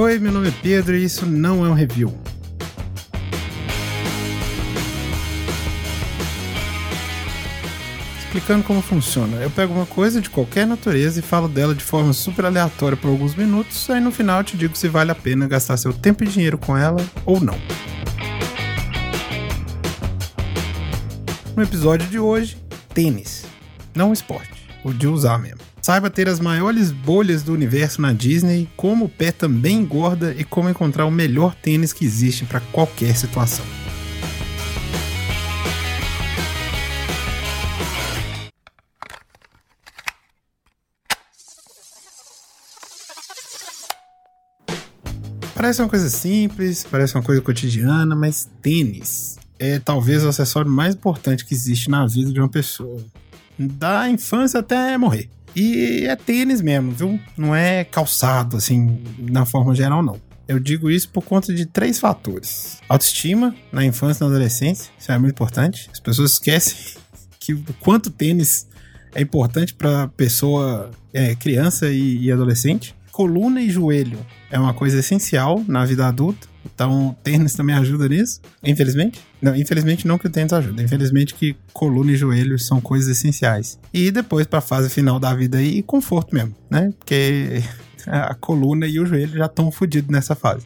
Oi, meu nome é Pedro e isso não é um review. Explicando como funciona. Eu pego uma coisa de qualquer natureza e falo dela de forma super aleatória por alguns minutos, aí no final eu te digo se vale a pena gastar seu tempo e dinheiro com ela ou não. No episódio de hoje, tênis. Não esporte, o de usar mesmo. Saiba ter as maiores bolhas do universo na Disney, como o pé também engorda e como encontrar o melhor tênis que existe para qualquer situação. Parece uma coisa simples, parece uma coisa cotidiana, mas tênis é talvez o acessório mais importante que existe na vida de uma pessoa. Da infância até morrer. E é tênis mesmo, viu? Não é calçado, assim, na forma geral, não. Eu digo isso por conta de três fatores: autoestima na infância e na adolescência, isso é muito importante. As pessoas esquecem que o quanto tênis é importante para pessoa, é, criança e, e adolescente. Coluna e joelho é uma coisa essencial na vida adulta. Então, tênis também ajuda nisso, infelizmente. Não, infelizmente não que o tênis ajuda, infelizmente que coluna e joelho são coisas essenciais. E depois para a fase final da vida aí, conforto mesmo, né? Porque a coluna e o joelho já estão fodidos nessa fase.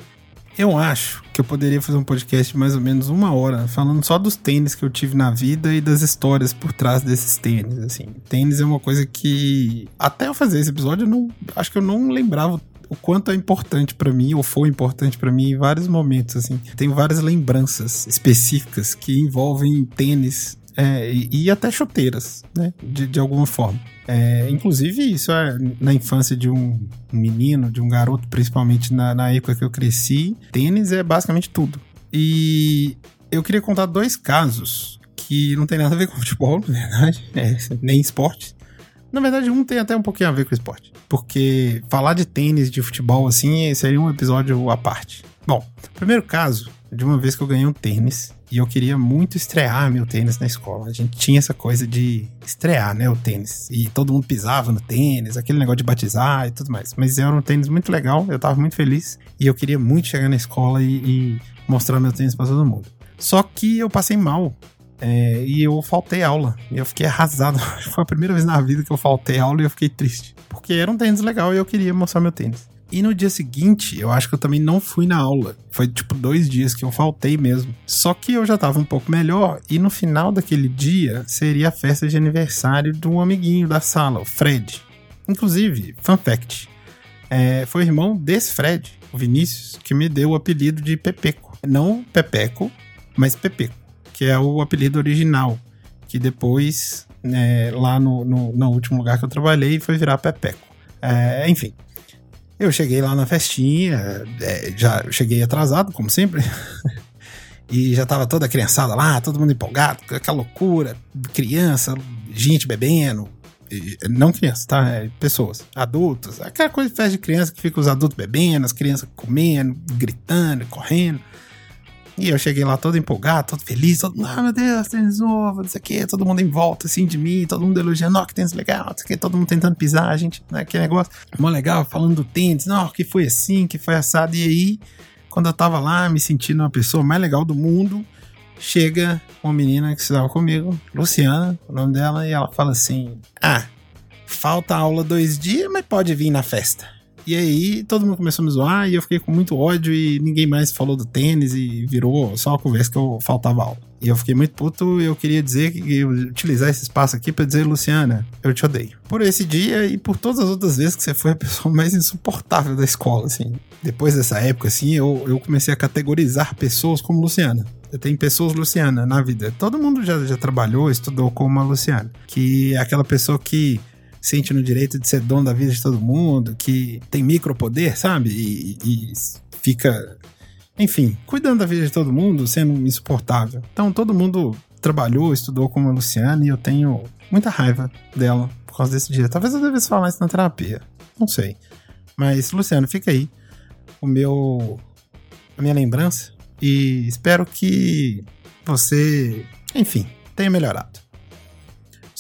Eu acho que eu poderia fazer um podcast de mais ou menos uma hora falando só dos tênis que eu tive na vida e das histórias por trás desses tênis, assim. Tênis é uma coisa que até eu fazer esse episódio eu não acho que eu não lembrava o quanto é importante para mim, ou foi importante para mim em vários momentos, assim. Tenho várias lembranças específicas que envolvem tênis é, e, e, até chuteiras, né? De, de alguma forma. É, inclusive, isso é na infância de um menino, de um garoto, principalmente na, na época que eu cresci, tênis é basicamente tudo. E eu queria contar dois casos que não tem nada a ver com futebol, na verdade, é, nem esporte, na verdade, um tem até um pouquinho a ver com esporte. Porque falar de tênis, de futebol, assim, seria um episódio à parte. Bom, primeiro caso, de uma vez que eu ganhei um tênis e eu queria muito estrear meu tênis na escola. A gente tinha essa coisa de estrear, né, o tênis. E todo mundo pisava no tênis, aquele negócio de batizar e tudo mais. Mas era um tênis muito legal, eu tava muito feliz e eu queria muito chegar na escola e, e mostrar meu tênis para todo mundo. Só que eu passei mal é, e eu faltei aula. E eu fiquei arrasado. Foi a primeira vez na vida que eu faltei aula e eu fiquei triste. Porque era um tênis legal e eu queria mostrar meu tênis. E no dia seguinte, eu acho que eu também não fui na aula. Foi tipo dois dias que eu faltei mesmo. Só que eu já tava um pouco melhor. E no final daquele dia seria a festa de aniversário de um amiguinho da sala, o Fred. Inclusive, fun fact: é, foi o irmão desse Fred, o Vinícius, que me deu o apelido de Pepeco. Não Pepeco, mas Pepeco que é o apelido original, que depois, né, lá no, no, no, último lugar que eu trabalhei, foi virar Pepeco. É, enfim, eu cheguei lá na festinha, é, já cheguei atrasado, como sempre, e já tava toda criançada lá, todo mundo empolgado, aquela loucura, criança, gente bebendo, não crianças, tá? É, pessoas, adultos, aquela coisa de festa de criança que fica os adultos bebendo, as crianças comendo, gritando, correndo. E eu cheguei lá todo empolgado, todo feliz, todo, ah, meu Deus, tênis novo, não sei o que, todo mundo em volta, assim, de mim, todo mundo elogiando, ó, que tênis legal, não sei o que, todo mundo tentando pisar, a gente, né, que negócio, mó legal, falando do tênis, não, que foi assim, que foi assado, e aí, quando eu tava lá, me sentindo uma pessoa mais legal do mundo, chega uma menina que estava comigo, Luciana, o nome dela, e ela fala assim, ah, falta aula dois dias, mas pode vir na festa. E aí todo mundo começou a me zoar e eu fiquei com muito ódio e ninguém mais falou do tênis e virou só uma conversa que eu faltava aula. E eu fiquei muito puto e eu queria dizer que utilizar esse espaço aqui para dizer, Luciana, eu te odeio. Por esse dia e por todas as outras vezes que você foi a pessoa mais insuportável da escola, assim. Depois dessa época, assim, eu, eu comecei a categorizar pessoas como Luciana. Tem pessoas Luciana na vida. Todo mundo já, já trabalhou, estudou como a Luciana. Que é aquela pessoa que sente no direito de ser dono da vida de todo mundo, que tem micropoder, sabe? E, e fica, enfim, cuidando da vida de todo mundo, sendo insuportável. Então todo mundo trabalhou, estudou como a Luciana e eu tenho muita raiva dela por causa desse dia. Talvez eu devesse falar isso na terapia. Não sei. Mas, Luciano, fica aí o meu a minha lembrança e espero que você, enfim, tenha melhorado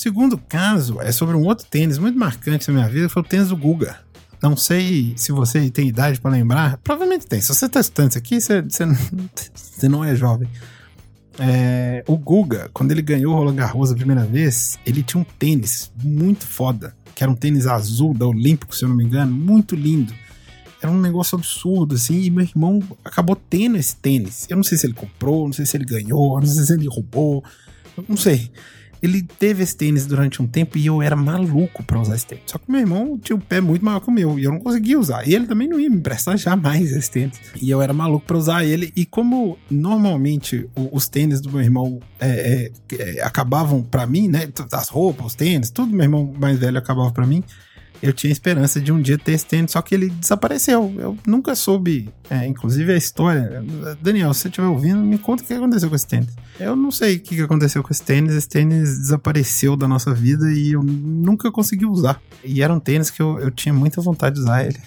segundo caso é sobre um outro tênis muito marcante na minha vida, foi o tênis do Guga. Não sei se você tem idade para lembrar. Provavelmente tem. Se você tá estudando isso aqui, você, você, você não é jovem. É, o Guga, quando ele ganhou o Roland Garros a primeira vez, ele tinha um tênis muito foda, que era um tênis azul da Olímpico, se eu não me engano, muito lindo. Era um negócio absurdo, assim, e meu irmão acabou tendo esse tênis. Eu não sei se ele comprou, não sei se ele ganhou, não sei se ele roubou, não sei. Ele teve esse tênis durante um tempo e eu era maluco pra usar esse tênis. Só que meu irmão tinha o um pé muito maior que o meu e eu não conseguia usar. E ele também não ia me emprestar jamais esse tênis. E eu era maluco pra usar ele. E como normalmente os tênis do meu irmão é, é, é, acabavam para mim, né? As roupas, os tênis, tudo meu irmão mais velho acabava para mim eu tinha esperança de um dia ter esse tênis, só que ele desapareceu. Eu nunca soube, é, inclusive a história. Daniel, se você estiver ouvindo, me conta o que aconteceu com esse tênis. Eu não sei o que aconteceu com esse tênis. Esse tênis desapareceu da nossa vida e eu nunca consegui usar. E era um tênis que eu, eu tinha muita vontade de usar ele.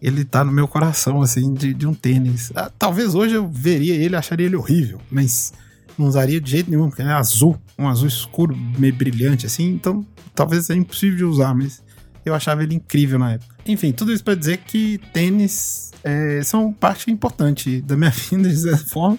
Ele tá no meu coração, assim, de, de um tênis. Ah, talvez hoje eu veria ele, acharia ele horrível, mas não usaria de jeito nenhum, porque ele é azul, um azul escuro, meio brilhante, assim, então talvez seja impossível de usar, mas eu achava ele incrível na época. Enfim, tudo isso para dizer que tênis é, são parte importante da minha vida, de certa forma,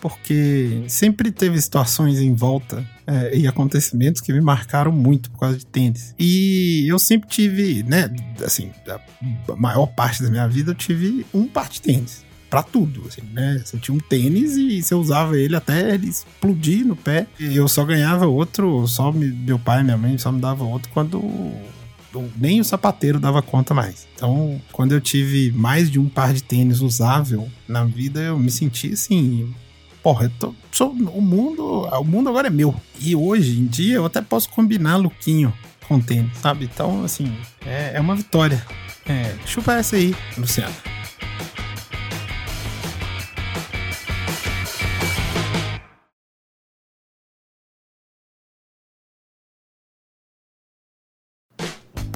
porque sempre teve situações em volta é, e acontecimentos que me marcaram muito por causa de tênis. E eu sempre tive, né, assim, a maior parte da minha vida eu tive um par de tênis para tudo, assim, né? Você tinha um tênis e você usava ele até ele explodir no pé. Eu só ganhava outro, só me, meu pai e minha mãe só me davam outro quando nem o sapateiro dava conta mais. Então, quando eu tive mais de um par de tênis usável na vida, eu me senti assim. Porra, eu tô, sou, o mundo, o mundo agora é meu. E hoje em dia eu até posso combinar lookinho com tênis, sabe? Então, assim, é, é uma vitória. É, chupa essa aí, Luciano.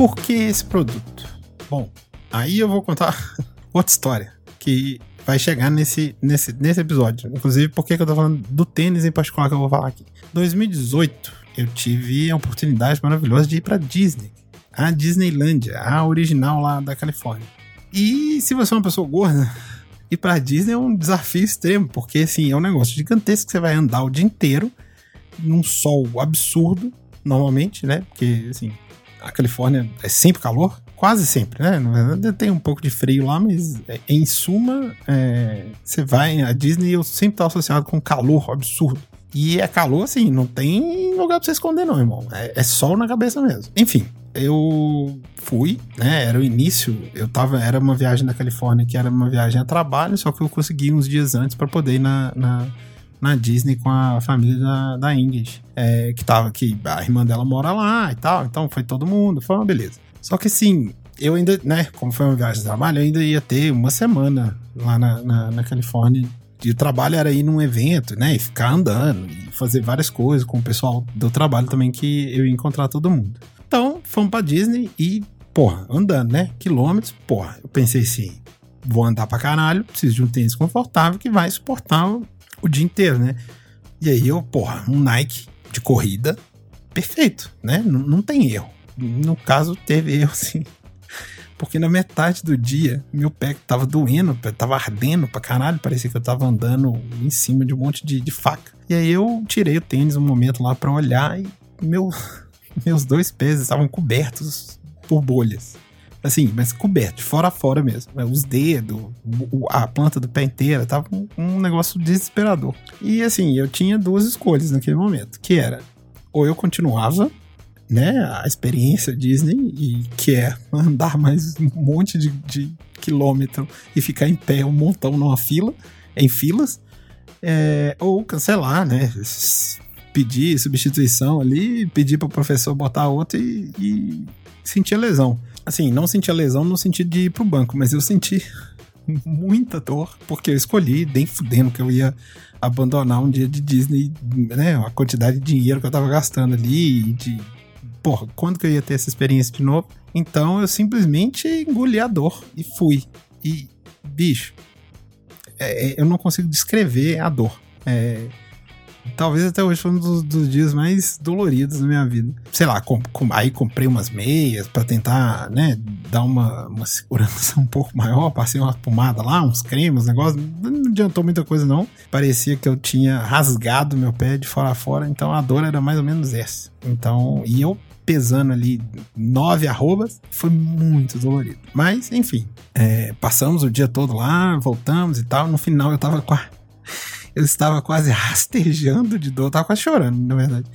Por que esse produto? Bom, aí eu vou contar outra história que vai chegar nesse, nesse, nesse episódio. Inclusive, por que eu tô falando do tênis em particular que eu vou falar aqui. 2018, eu tive a oportunidade maravilhosa de ir para Disney. A Disneylandia, a original lá da Califórnia. E se você é uma pessoa gorda, ir pra Disney é um desafio extremo, porque assim, é um negócio gigantesco que você vai andar o dia inteiro num sol absurdo, normalmente, né? Porque assim, a Califórnia é sempre calor, quase sempre, né? Na verdade tem um pouco de frio lá, mas é, em suma, é, você vai, a Disney eu sempre tá associado com calor absurdo. E é calor assim, não tem lugar pra você esconder não, irmão. É, é sol na cabeça mesmo. Enfim, eu fui, né? Era o início, eu tava, era uma viagem da Califórnia que era uma viagem a trabalho, só que eu consegui uns dias antes para poder ir na, na na Disney com a família da, da Ingrid, é, que tava que a irmã dela mora lá e tal, então foi todo mundo, foi uma beleza. Só que assim, eu ainda, né, como foi uma viagem de trabalho, eu ainda ia ter uma semana lá na, na, na Califórnia. E o trabalho era ir num evento, né, e ficar andando, e fazer várias coisas com o pessoal do trabalho também, que eu ia encontrar todo mundo. Então, fomos pra Disney e, porra, andando, né, quilômetros, porra, eu pensei assim, vou andar pra caralho, preciso de um tênis confortável que vai suportar o dia inteiro, né? E aí eu, porra, um Nike de corrida, perfeito, né? N não tem erro. No caso, teve erro sim. Porque na metade do dia, meu pé tava doendo, tava ardendo pra caralho, parecia que eu tava andando em cima de um monte de, de faca. E aí eu tirei o tênis um momento lá para olhar e meu, meus dois pés estavam cobertos por bolhas. Assim, mas coberto, fora fora mesmo. Né? Os dedos, a planta do pé inteira, tava um, um negócio desesperador. E assim, eu tinha duas escolhas naquele momento, que era ou eu continuava né, a experiência Disney, e que é andar mais um monte de, de quilômetro e ficar em pé um montão numa fila, em filas, é, ou cancelar, né, pedir substituição ali, pedir para o professor botar outro e, e sentir lesão. Assim, não senti a lesão no sentido de ir pro banco, mas eu senti muita dor, porque eu escolhi, bem fudendo, que eu ia abandonar um dia de Disney, né? A quantidade de dinheiro que eu tava gastando ali, de. Porra, quando que eu ia ter essa experiência de novo? Então eu simplesmente engoli a dor e fui. E, bicho, é, é eu não consigo descrever a dor. É, Talvez até hoje foi um dos, dos dias mais doloridos da minha vida. Sei lá, com, com, aí comprei umas meias para tentar, né, dar uma, uma segurança um pouco maior. Passei uma pomada lá, uns cremes, uns negócios. Não adiantou muita coisa, não. Parecia que eu tinha rasgado meu pé de fora a fora, então a dor era mais ou menos essa. Então, e eu pesando ali nove arrobas, foi muito dolorido. Mas, enfim, é, passamos o dia todo lá, voltamos e tal. No final eu tava quase. Eu estava quase rastejando de dor, eu tava quase chorando, na verdade.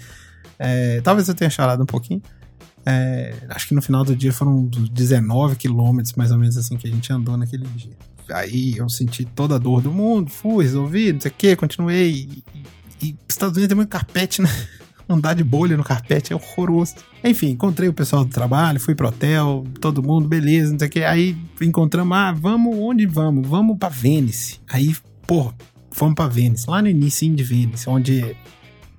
É, talvez eu tenha chorado um pouquinho. É, acho que no final do dia foram 19 quilômetros, mais ou menos assim, que a gente andou naquele dia. Aí eu senti toda a dor do mundo, fui, resolvi, não sei o que, continuei. E, e Estados Unidos tem muito carpete, né? andar de bolha no carpete é horroroso. Enfim, encontrei o pessoal do trabalho, fui pro hotel, todo mundo, beleza, não sei o que. Aí encontramos, ah, vamos, onde vamos? Vamos pra Vênice. Aí, pô, fomos pra Vênice, lá no início de Vênice, onde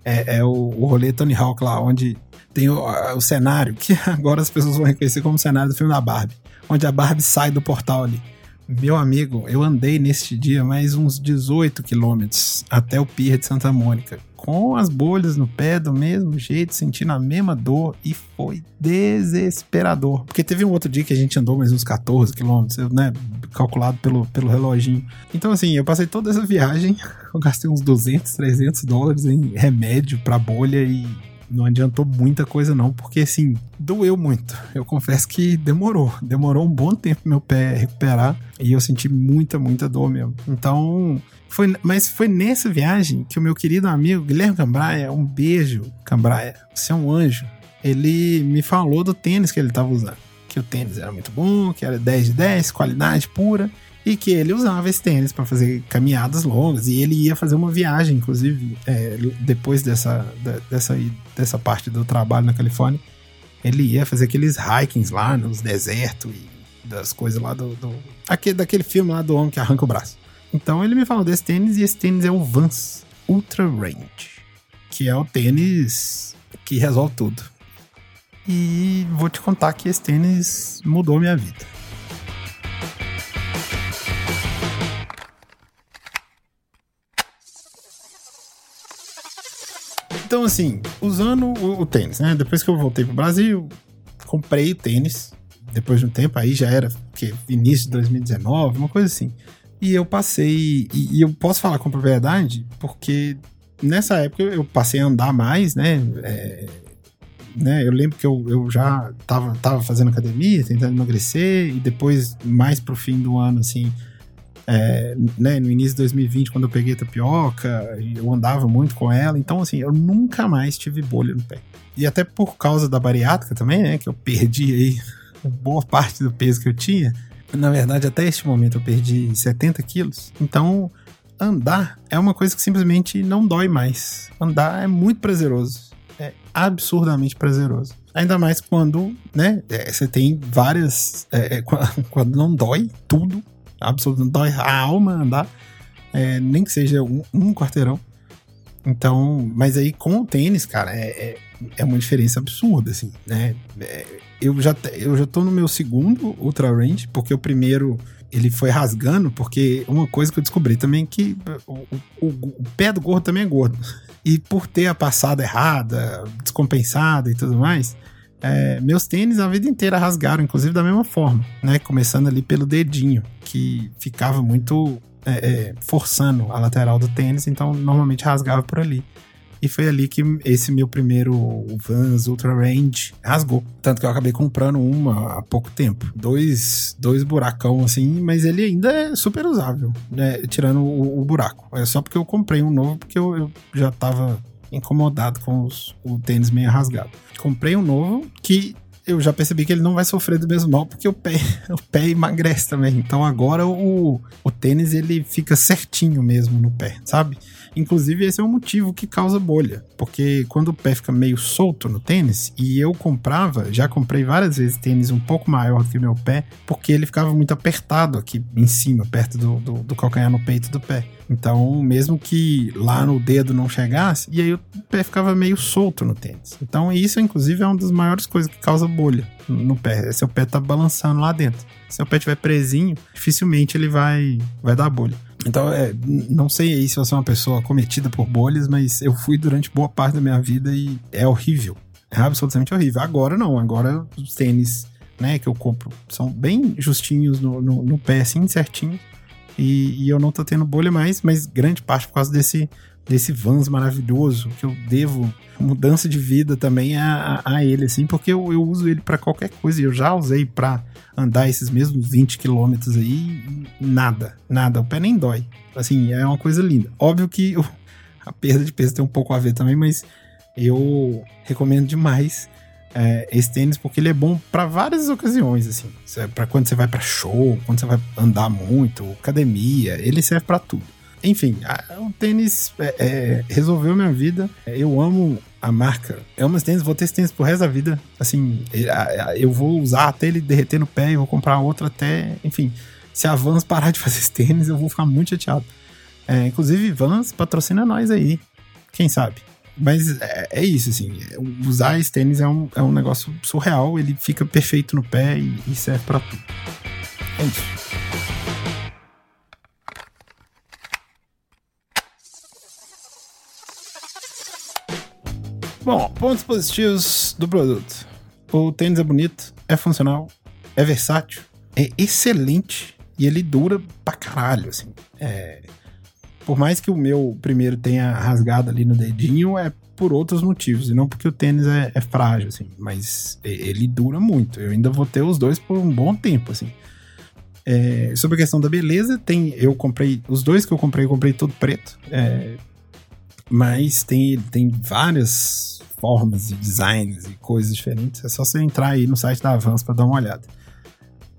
é, é o, o rolê Tony Hawk lá, onde tem o, o, cenário, que agora as pessoas vão reconhecer como cenário do filme da Barbie, onde a Barbie sai do portal ali. Meu amigo, eu andei neste dia mais uns 18 quilômetros até o Pier de Santa Mônica com as bolhas no pé do mesmo jeito, sentindo a mesma dor e foi desesperador. Porque teve um outro dia que a gente andou mais uns 14 quilômetros, né? Calculado pelo, pelo reloginho. Então, assim, eu passei toda essa viagem, eu gastei uns 200, 300 dólares em remédio pra bolha e não adiantou muita coisa não, porque assim, doeu muito. Eu confesso que demorou, demorou um bom tempo meu pé recuperar e eu senti muita, muita dor mesmo. Então, foi, mas foi nessa viagem que o meu querido amigo Guilherme Cambraia, um beijo, Cambraia, você é um anjo. Ele me falou do tênis que ele estava usando. Que o tênis era muito bom, que era 10 de 10, qualidade pura e que ele usava esse tênis para fazer caminhadas longas e ele ia fazer uma viagem, inclusive é, depois dessa, dessa, dessa parte do trabalho na Califórnia, ele ia fazer aqueles hikings lá nos desertos e das coisas lá do, do aquele, daquele filme lá do homem que arranca o braço. Então ele me falou desse tênis e esse tênis é o Vans Ultra Range, que é o tênis que resolve tudo. E vou te contar que esse tênis mudou minha vida. Então, assim, usando o, o, tênis, né? Depois que eu voltei pro Brasil, comprei tênis. Depois de um tempo, aí já era que início de 2019, uma coisa assim. E eu passei. E, e, eu posso falar com propriedade, porque nessa época eu passei a andar mais, né? É, né? Eu lembro que eu, eu já tava, tava fazendo academia, tentando emagrecer, e depois, mais pro fim do ano, assim, é, né, no início de 2020, quando eu peguei tapioca, eu andava muito com ela. Então, assim, eu nunca mais tive bolha no pé. E até por causa da bariátrica também, né? Que eu perdi aí boa parte do peso que eu tinha. Na verdade, até este momento eu perdi 70 quilos. Então, andar é uma coisa que simplesmente não dói mais. Andar é muito prazeroso. É absurdamente prazeroso. Ainda mais quando, né, é, você tem várias. É, é quando não dói tudo, absolutamente dói a alma andar, é, nem que seja um, um, quarteirão. Então, mas aí com o tênis, cara, é, é, é uma diferença absurda, assim, né? É, eu, já, eu já tô no meu segundo Ultra Range, porque o primeiro ele foi rasgando, porque uma coisa que eu descobri também é que o, o, o pé do gordo também é gordo. E por ter a passada errada, descompensada e tudo mais, é, meus tênis a vida inteira rasgaram, inclusive da mesma forma, né? Começando ali pelo dedinho, que ficava muito é, é, forçando a lateral do tênis, então normalmente rasgava por ali. E foi ali que esse meu primeiro Vans Ultra Range rasgou. Tanto que eu acabei comprando uma há pouco tempo. Dois, dois buracão assim, mas ele ainda é super usável, né? Tirando o, o buraco. É só porque eu comprei um novo, porque eu, eu já tava incomodado com os, o tênis meio rasgado. Comprei um novo que eu já percebi que ele não vai sofrer do mesmo mal, porque o pé, o pé emagrece também. Então agora o, o tênis ele fica certinho mesmo no pé, sabe? Inclusive, esse é um motivo que causa bolha. Porque quando o pé fica meio solto no tênis, e eu comprava, já comprei várias vezes tênis um pouco maior do que o meu pé, porque ele ficava muito apertado aqui em cima, perto do, do, do calcanhar no peito do pé. Então, mesmo que lá no dedo não chegasse, e aí eu pé ficava meio solto no tênis. Então isso, inclusive, é uma das maiores coisas que causa bolha no pé. É seu pé tá balançando lá dentro. Se o pé estiver presinho, dificilmente ele vai, vai dar bolha. Então, é, não sei aí se você é uma pessoa cometida por bolhas, mas eu fui durante boa parte da minha vida e é horrível. É absolutamente horrível. Agora não, agora os tênis né, que eu compro são bem justinhos no, no, no pé, assim, certinho. E, e, eu não tô tendo bolha mais, mas grande parte por causa desse, desse Vans maravilhoso, que eu devo mudança de vida também a, a, ele, assim, porque eu, eu uso ele para qualquer coisa. Eu já usei para andar esses mesmos 20 quilômetros aí, nada, nada, o pé nem dói. Assim, é uma coisa linda. Óbvio que eu, a perda de peso tem um pouco a ver também, mas eu recomendo demais é, esse tênis porque ele é bom para várias ocasiões, assim. Para quando você vai para show, quando você vai andar muito, academia, ele serve para tudo. Enfim, o tênis é, é, resolveu minha vida. Eu amo a marca. É umas tênis, vou ter esse tênis pro resto da vida. Assim, eu vou usar até ele derreter no pé e vou comprar outro até. Enfim, se a Vans parar de fazer esse tênis, eu vou ficar muito chateado. É, inclusive, Vans patrocina nós aí. Quem sabe? Mas é, é, isso, assim. Usar esse tênis é um, é um negócio surreal. Ele fica perfeito no pé e, e serve para tudo. É isso. Bom, pontos positivos do produto. O tênis é bonito, é funcional, é versátil, é excelente e ele dura pra caralho, assim. É, por mais que o meu primeiro tenha rasgado ali no dedinho, é por outros motivos, e não porque o tênis é, é frágil, assim, mas ele dura muito. Eu ainda vou ter os dois por um bom tempo, assim. É, sobre a questão da beleza, tem. Eu comprei. Os dois que eu comprei, eu comprei todo preto. É, mas tem, tem várias formas e designs e coisas diferentes. É só você entrar aí no site da Avance para dar uma olhada.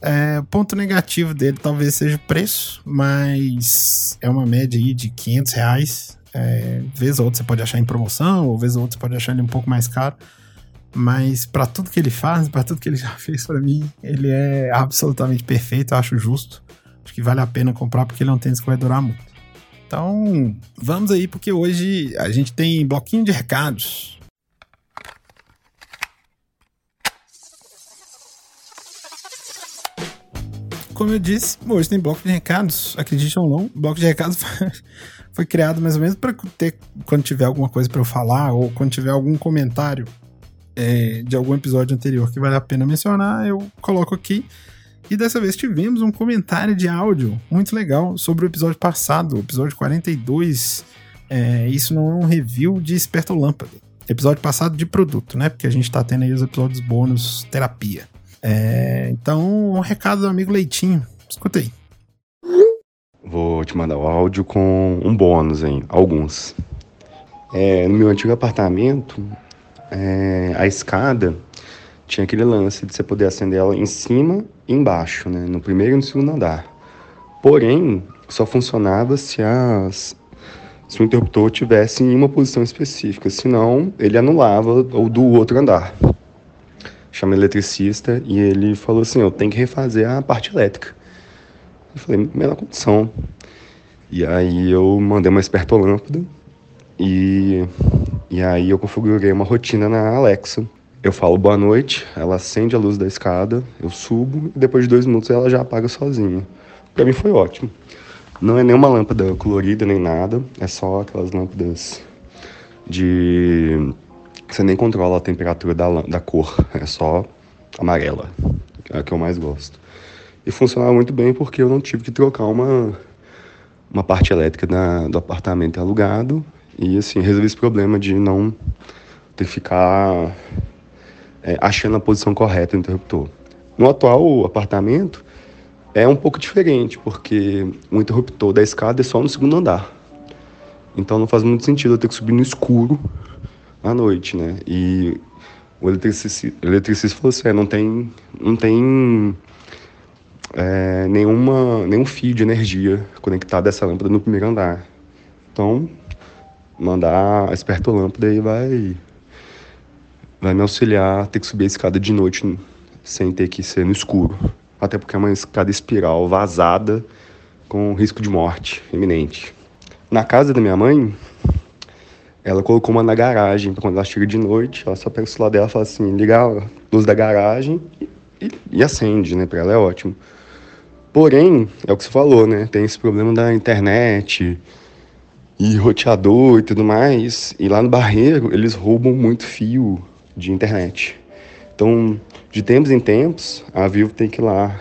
É, ponto negativo dele talvez seja o preço, mas é uma média aí de 500 reais. É, vez ou outra você pode achar em promoção, ou vez ou outra você pode achar ele um pouco mais caro. Mas para tudo que ele faz, para tudo que ele já fez para mim, ele é absolutamente perfeito, eu acho justo. Acho que vale a pena comprar porque ele é um tênis que vai durar muito. Então, vamos aí, porque hoje a gente tem bloquinho de recados. como eu disse, hoje tem bloco de recados, acredite ou não, bloco de recados foi criado mais ou menos para ter, quando tiver alguma coisa para eu falar, ou quando tiver algum comentário é, de algum episódio anterior que vale a pena mencionar, eu coloco aqui. E dessa vez tivemos um comentário de áudio muito legal sobre o episódio passado, o episódio 42. É, isso não é um review de Esperto Lâmpada. Episódio passado de produto, né? Porque a gente tá tendo aí os episódios bônus terapia. É, então, um recado do amigo Leitinho. Escuta aí. Vou te mandar o áudio com um bônus, hein? Alguns. É, no meu antigo apartamento, é, a escada tinha aquele lance de você poder acender ela em cima e embaixo, né? No primeiro e no segundo andar. Porém, só funcionava se as se o interruptor tivesse em uma posição específica, senão ele anulava o do outro andar chama eletricista e ele falou assim: eu tenho que refazer a parte elétrica. Eu falei: menor condição. E aí eu mandei uma espertolâmpada e, e aí eu configurei uma rotina na Alexa. Eu falo boa noite, ela acende a luz da escada, eu subo e depois de dois minutos ela já apaga sozinha. Para mim foi ótimo. Não é nenhuma lâmpada colorida nem nada, é só aquelas lâmpadas de você nem controla a temperatura da, da cor, é só amarela, é a que eu mais gosto. E funcionava muito bem porque eu não tive que trocar uma, uma parte elétrica da, do apartamento alugado e assim, resolvi esse problema de não ter que ficar é, achando a posição correta do interruptor. No atual apartamento é um pouco diferente, porque o interruptor da escada é só no segundo andar. Então não faz muito sentido eu ter que subir no escuro à noite, né? E o eletricista, o eletricista falou assim, é, não tem, não tem é, nenhuma, nenhum fio de energia conectado a essa lâmpada no primeiro andar. Então, mandar a esperto lâmpada aí vai, vai me auxiliar a ter que subir a escada de noite sem ter que ser no escuro. Até porque é uma escada espiral vazada com risco de morte iminente. Na casa da minha mãe, ela colocou uma na garagem, pra quando ela chega de noite, ela só pega o celular dela e fala assim, liga a luz da garagem e, e, acende, né? Pra ela é ótimo. Porém, é o que você falou, né? Tem esse problema da internet e roteador e tudo mais. E lá no Barreiro, eles roubam muito fio de internet. Então, de tempos em tempos, a Vivo tem que ir lá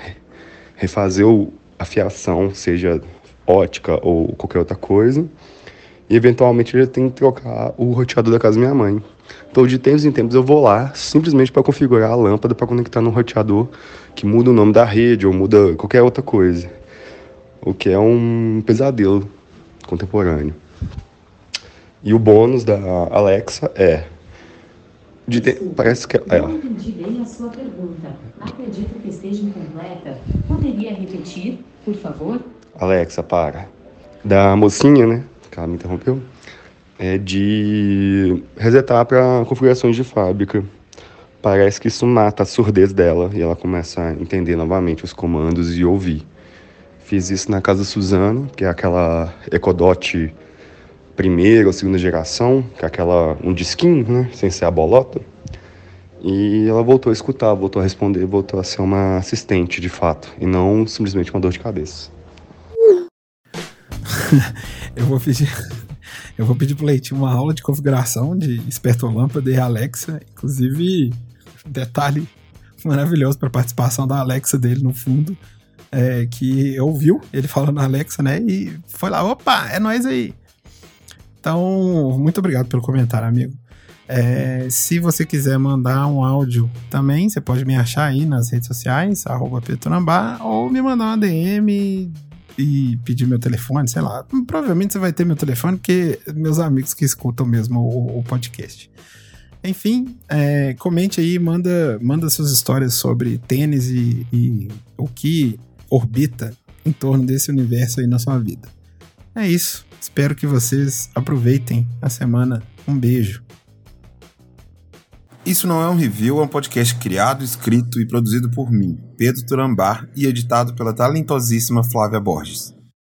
refazer a fiação, seja ótica ou qualquer outra coisa. E eventualmente eu tenho que trocar o roteador da casa da minha mãe. Então, de tempos em tempos, eu vou lá simplesmente para configurar a lâmpada para conectar no roteador que muda o nome da rede ou muda qualquer outra coisa. O que é um pesadelo contemporâneo. E o bônus da Alexa é. De. Parece que. É. Não entendi bem a sua pergunta. Acredito que esteja incompleta. Poderia repetir, por favor? Alexa, para. Da mocinha, né? Que ela me interrompeu. É de resetar para configurações de fábrica. Parece que isso mata a surdez dela e ela começa a entender novamente os comandos e ouvir. Fiz isso na casa Suzana, que é aquela Ecodot primeira ou segunda geração, que é aquela um disquinho, né, sem ser a bolota. E ela voltou a escutar, voltou a responder, voltou a ser uma assistente de fato, e não simplesmente uma dor de cabeça. eu vou pedir eu vou pedir pro Leitinho uma aula de configuração de Esperto Lâmpada e Alexa, inclusive detalhe maravilhoso para participação da Alexa dele no fundo, é, que ouviu ele falando Alexa, né? E foi lá, opa, é nós aí. Então, muito obrigado pelo comentário, amigo. É, se você quiser mandar um áudio também, você pode me achar aí nas redes sociais, arroba Petrambá, ou me mandar uma DM e pedir meu telefone, sei lá. Provavelmente você vai ter meu telefone, porque meus amigos que escutam mesmo o, o podcast. Enfim, é, comente aí, manda, manda suas histórias sobre tênis e, e o que orbita em torno desse universo aí na sua vida. É isso. Espero que vocês aproveitem a semana. Um beijo. Isso não é um review, é um podcast criado, escrito e produzido por mim, Pedro Turambar, e editado pela talentosíssima Flávia Borges.